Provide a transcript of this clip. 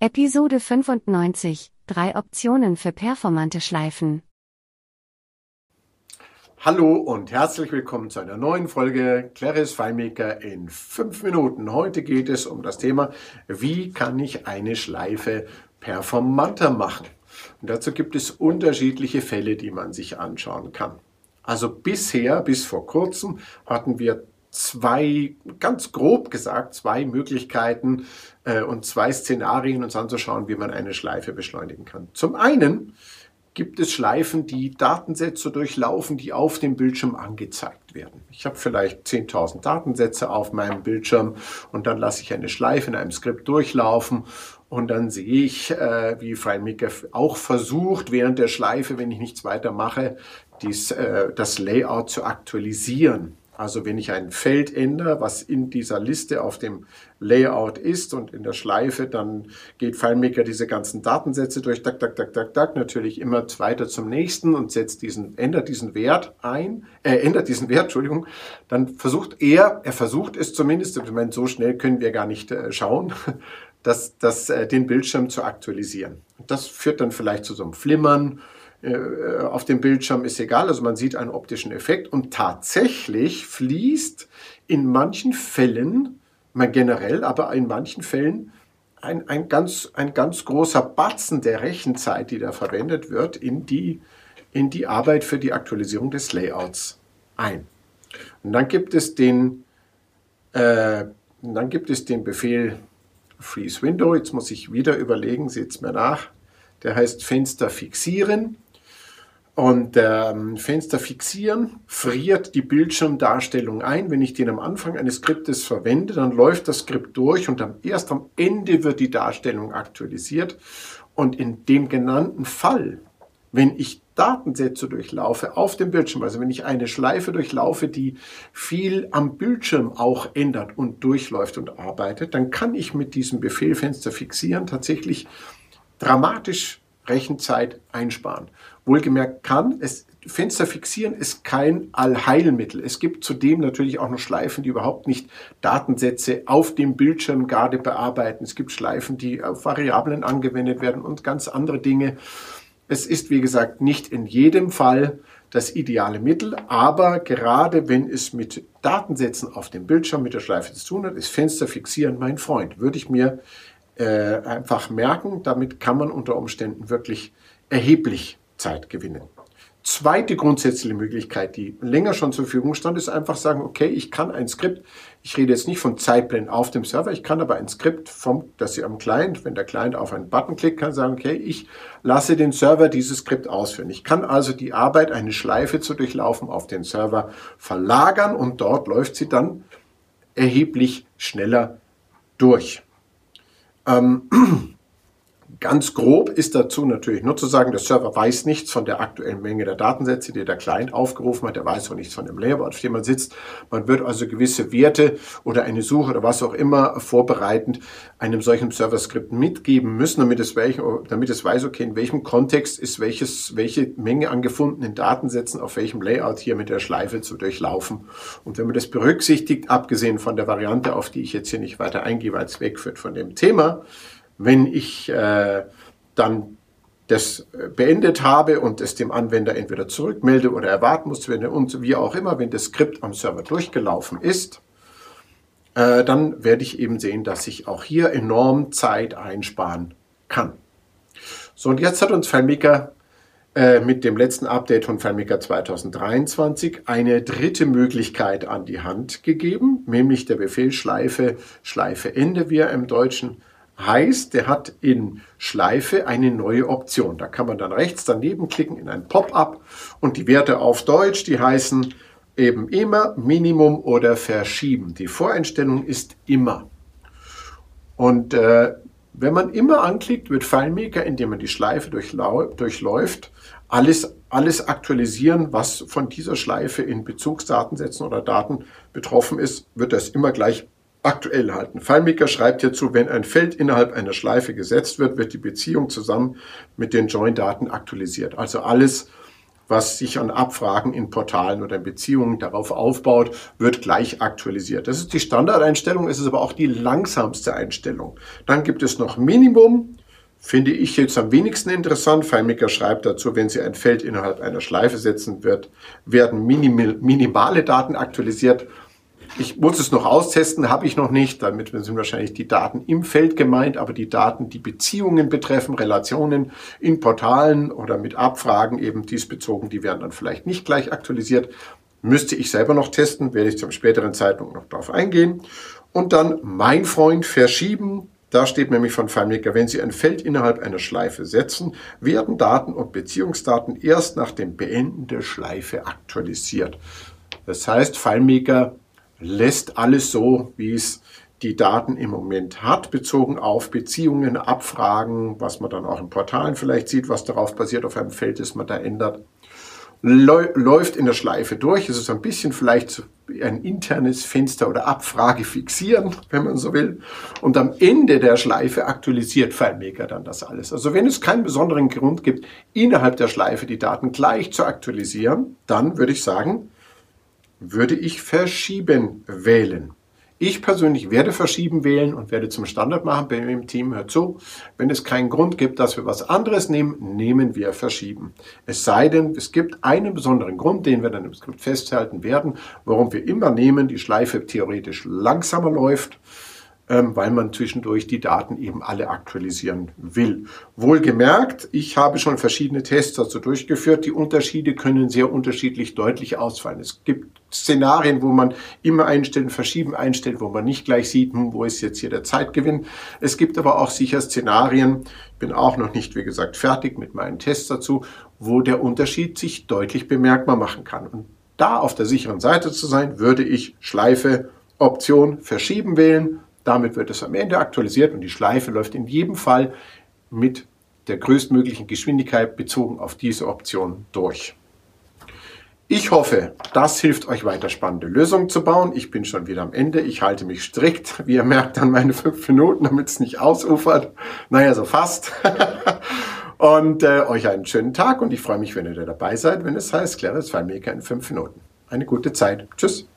Episode 95. Drei Optionen für performante Schleifen. Hallo und herzlich willkommen zu einer neuen Folge Claris FileMaker in 5 Minuten. Heute geht es um das Thema, wie kann ich eine Schleife performanter machen? Und dazu gibt es unterschiedliche Fälle, die man sich anschauen kann. Also bisher, bis vor kurzem, hatten wir zwei, ganz grob gesagt, zwei Möglichkeiten äh, und zwei Szenarien uns anzuschauen, wie man eine Schleife beschleunigen kann. Zum einen gibt es Schleifen, die Datensätze durchlaufen, die auf dem Bildschirm angezeigt werden. Ich habe vielleicht 10.000 Datensätze auf meinem Bildschirm und dann lasse ich eine Schleife in einem Skript durchlaufen und dann sehe ich, äh, wie FileMaker auch versucht, während der Schleife, wenn ich nichts weiter mache, dies, äh, das Layout zu aktualisieren. Also wenn ich ein Feld ändere, was in dieser Liste auf dem Layout ist und in der Schleife, dann geht FileMaker diese ganzen Datensätze durch, tak, tak, tak, tak, tak, natürlich immer weiter zum nächsten und setzt diesen, ändert diesen Wert ein, äh, ändert diesen Wert, Entschuldigung, dann versucht er, er versucht es zumindest, ich meine, so schnell können wir gar nicht äh, schauen, das, das, äh, den Bildschirm zu aktualisieren. Das führt dann vielleicht zu so einem Flimmern, äh, auf dem Bildschirm ist egal, also man sieht einen optischen Effekt und tatsächlich fließt in manchen Fällen, mal generell, aber in manchen Fällen ein, ein, ganz, ein ganz großer Batzen der Rechenzeit, die da verwendet wird, in die, in die Arbeit für die Aktualisierung des Layouts ein. Und dann gibt es den, äh, dann gibt es den Befehl Freeze Window. Jetzt muss ich wieder überlegen, seht es mir nach. Der heißt Fenster fixieren. Und ähm, Fenster fixieren friert die Bildschirmdarstellung ein. Wenn ich den am Anfang eines Skriptes verwende, dann läuft das Skript durch und erst am Ende wird die Darstellung aktualisiert. Und in dem genannten Fall, wenn ich Datensätze durchlaufe auf dem Bildschirm, also wenn ich eine Schleife durchlaufe, die viel am Bildschirm auch ändert und durchläuft und arbeitet, dann kann ich mit diesem Befehl Fenster fixieren tatsächlich dramatisch Rechenzeit einsparen. Wohlgemerkt kann, es, Fenster fixieren ist kein Allheilmittel. Es gibt zudem natürlich auch noch Schleifen, die überhaupt nicht Datensätze auf dem Bildschirm gerade bearbeiten. Es gibt Schleifen, die auf Variablen angewendet werden und ganz andere Dinge. Es ist, wie gesagt, nicht in jedem Fall das ideale Mittel, aber gerade wenn es mit Datensätzen auf dem Bildschirm mit der Schleife zu tun hat, ist Fenster fixieren mein Freund. Würde ich mir äh, einfach merken. Damit kann man unter Umständen wirklich erheblich Zeit gewinnen. Zweite grundsätzliche Möglichkeit, die länger schon zur Verfügung stand, ist einfach sagen, okay, ich kann ein Skript, ich rede jetzt nicht von Zeitplänen auf dem Server, ich kann aber ein Skript vom, das Sie am Client, wenn der Client auf einen Button klickt, kann sagen, okay, ich lasse den Server dieses Skript ausführen. Ich kann also die Arbeit, eine Schleife zu durchlaufen, auf den Server verlagern und dort läuft sie dann erheblich schneller durch. Ähm, ganz grob ist dazu natürlich nur zu sagen, der Server weiß nichts von der aktuellen Menge der Datensätze, die der Client aufgerufen hat. Er weiß auch nichts von dem Layout, auf dem man sitzt. Man wird also gewisse Werte oder eine Suche oder was auch immer vorbereitend einem solchen Server-Skript mitgeben müssen, damit es, welch, damit es weiß, okay, in welchem Kontext ist welches, welche Menge an gefundenen Datensätzen auf welchem Layout hier mit der Schleife zu durchlaufen. Und wenn man das berücksichtigt, abgesehen von der Variante, auf die ich jetzt hier nicht weiter eingehe, weil es wegführt von dem Thema, wenn ich äh, dann das beendet habe und es dem Anwender entweder zurückmelde oder erwarten muss, wenn und wie auch immer, wenn das Skript am Server durchgelaufen ist, äh, dann werde ich eben sehen, dass ich auch hier enorm Zeit einsparen kann. So, und jetzt hat uns FileMaker äh, mit dem letzten Update von FileMaker 2023 eine dritte Möglichkeit an die Hand gegeben, nämlich der Befehl Schleife, Schleife Ende, wie er im Deutschen Heißt, der hat in Schleife eine neue Option. Da kann man dann rechts daneben klicken in ein Pop-up und die Werte auf Deutsch, die heißen eben immer Minimum oder Verschieben. Die Voreinstellung ist immer. Und äh, wenn man immer anklickt, wird FileMaker, indem man die Schleife durchläuft, alles, alles aktualisieren, was von dieser Schleife in Bezugsdatensätzen oder Daten betroffen ist, wird das immer gleich aktuell halten. FileMaker schreibt hierzu, wenn ein Feld innerhalb einer Schleife gesetzt wird, wird die Beziehung zusammen mit den Join-Daten aktualisiert. Also alles, was sich an Abfragen in Portalen oder in Beziehungen darauf aufbaut, wird gleich aktualisiert. Das ist die Standardeinstellung, es ist aber auch die langsamste Einstellung. Dann gibt es noch Minimum, finde ich jetzt am wenigsten interessant. FileMaker schreibt dazu, wenn Sie ein Feld innerhalb einer Schleife setzen, wird, werden minimal, minimale Daten aktualisiert. Ich muss es noch austesten, habe ich noch nicht. Damit sind wahrscheinlich die Daten im Feld gemeint, aber die Daten, die Beziehungen betreffen, Relationen in Portalen oder mit Abfragen eben diesbezogen, die werden dann vielleicht nicht gleich aktualisiert. Müsste ich selber noch testen, werde ich zum späteren Zeitpunkt noch darauf eingehen. Und dann mein Freund verschieben. Da steht nämlich von FileMaker, wenn Sie ein Feld innerhalb einer Schleife setzen, werden Daten und Beziehungsdaten erst nach dem Beenden der Schleife aktualisiert. Das heißt, FileMaker lässt alles so, wie es die Daten im Moment hat, bezogen auf Beziehungen, Abfragen, was man dann auch in Portalen vielleicht sieht, was darauf basiert, auf einem Feld, das man da ändert, läuft in der Schleife durch. Es ist ein bisschen vielleicht ein internes Fenster oder Abfrage fixieren, wenn man so will. Und am Ende der Schleife aktualisiert FileMaker dann das alles. Also wenn es keinen besonderen Grund gibt, innerhalb der Schleife die Daten gleich zu aktualisieren, dann würde ich sagen, würde ich verschieben wählen. Ich persönlich werde verschieben wählen und werde zum Standard machen bei im Team. Hört zu, wenn es keinen Grund gibt, dass wir was anderes nehmen, nehmen wir verschieben. Es sei denn, es gibt einen besonderen Grund, den wir dann im Skript festhalten werden, warum wir immer nehmen, die Schleife theoretisch langsamer läuft weil man zwischendurch die Daten eben alle aktualisieren will. Wohlgemerkt, ich habe schon verschiedene Tests dazu durchgeführt. Die Unterschiede können sehr unterschiedlich deutlich ausfallen. Es gibt Szenarien, wo man immer einstellen, verschieben einstellt, wo man nicht gleich sieht, hm, wo ist jetzt hier der Zeitgewinn. Es gibt aber auch sicher Szenarien, bin auch noch nicht, wie gesagt, fertig mit meinen Tests dazu, wo der Unterschied sich deutlich bemerkbar machen kann. Und da auf der sicheren Seite zu sein, würde ich Schleife Option verschieben wählen damit wird es am Ende aktualisiert und die Schleife läuft in jedem Fall mit der größtmöglichen Geschwindigkeit bezogen auf diese Option durch. Ich hoffe, das hilft euch weiter spannende Lösungen zu bauen. Ich bin schon wieder am Ende. Ich halte mich strikt, wie ihr merkt, an meine fünf Minuten, damit es nicht ausufert. Naja, so fast. und äh, euch einen schönen Tag und ich freue mich, wenn ihr dabei seid, wenn es heißt Claris FileMaker in fünf Minuten. Eine gute Zeit. Tschüss.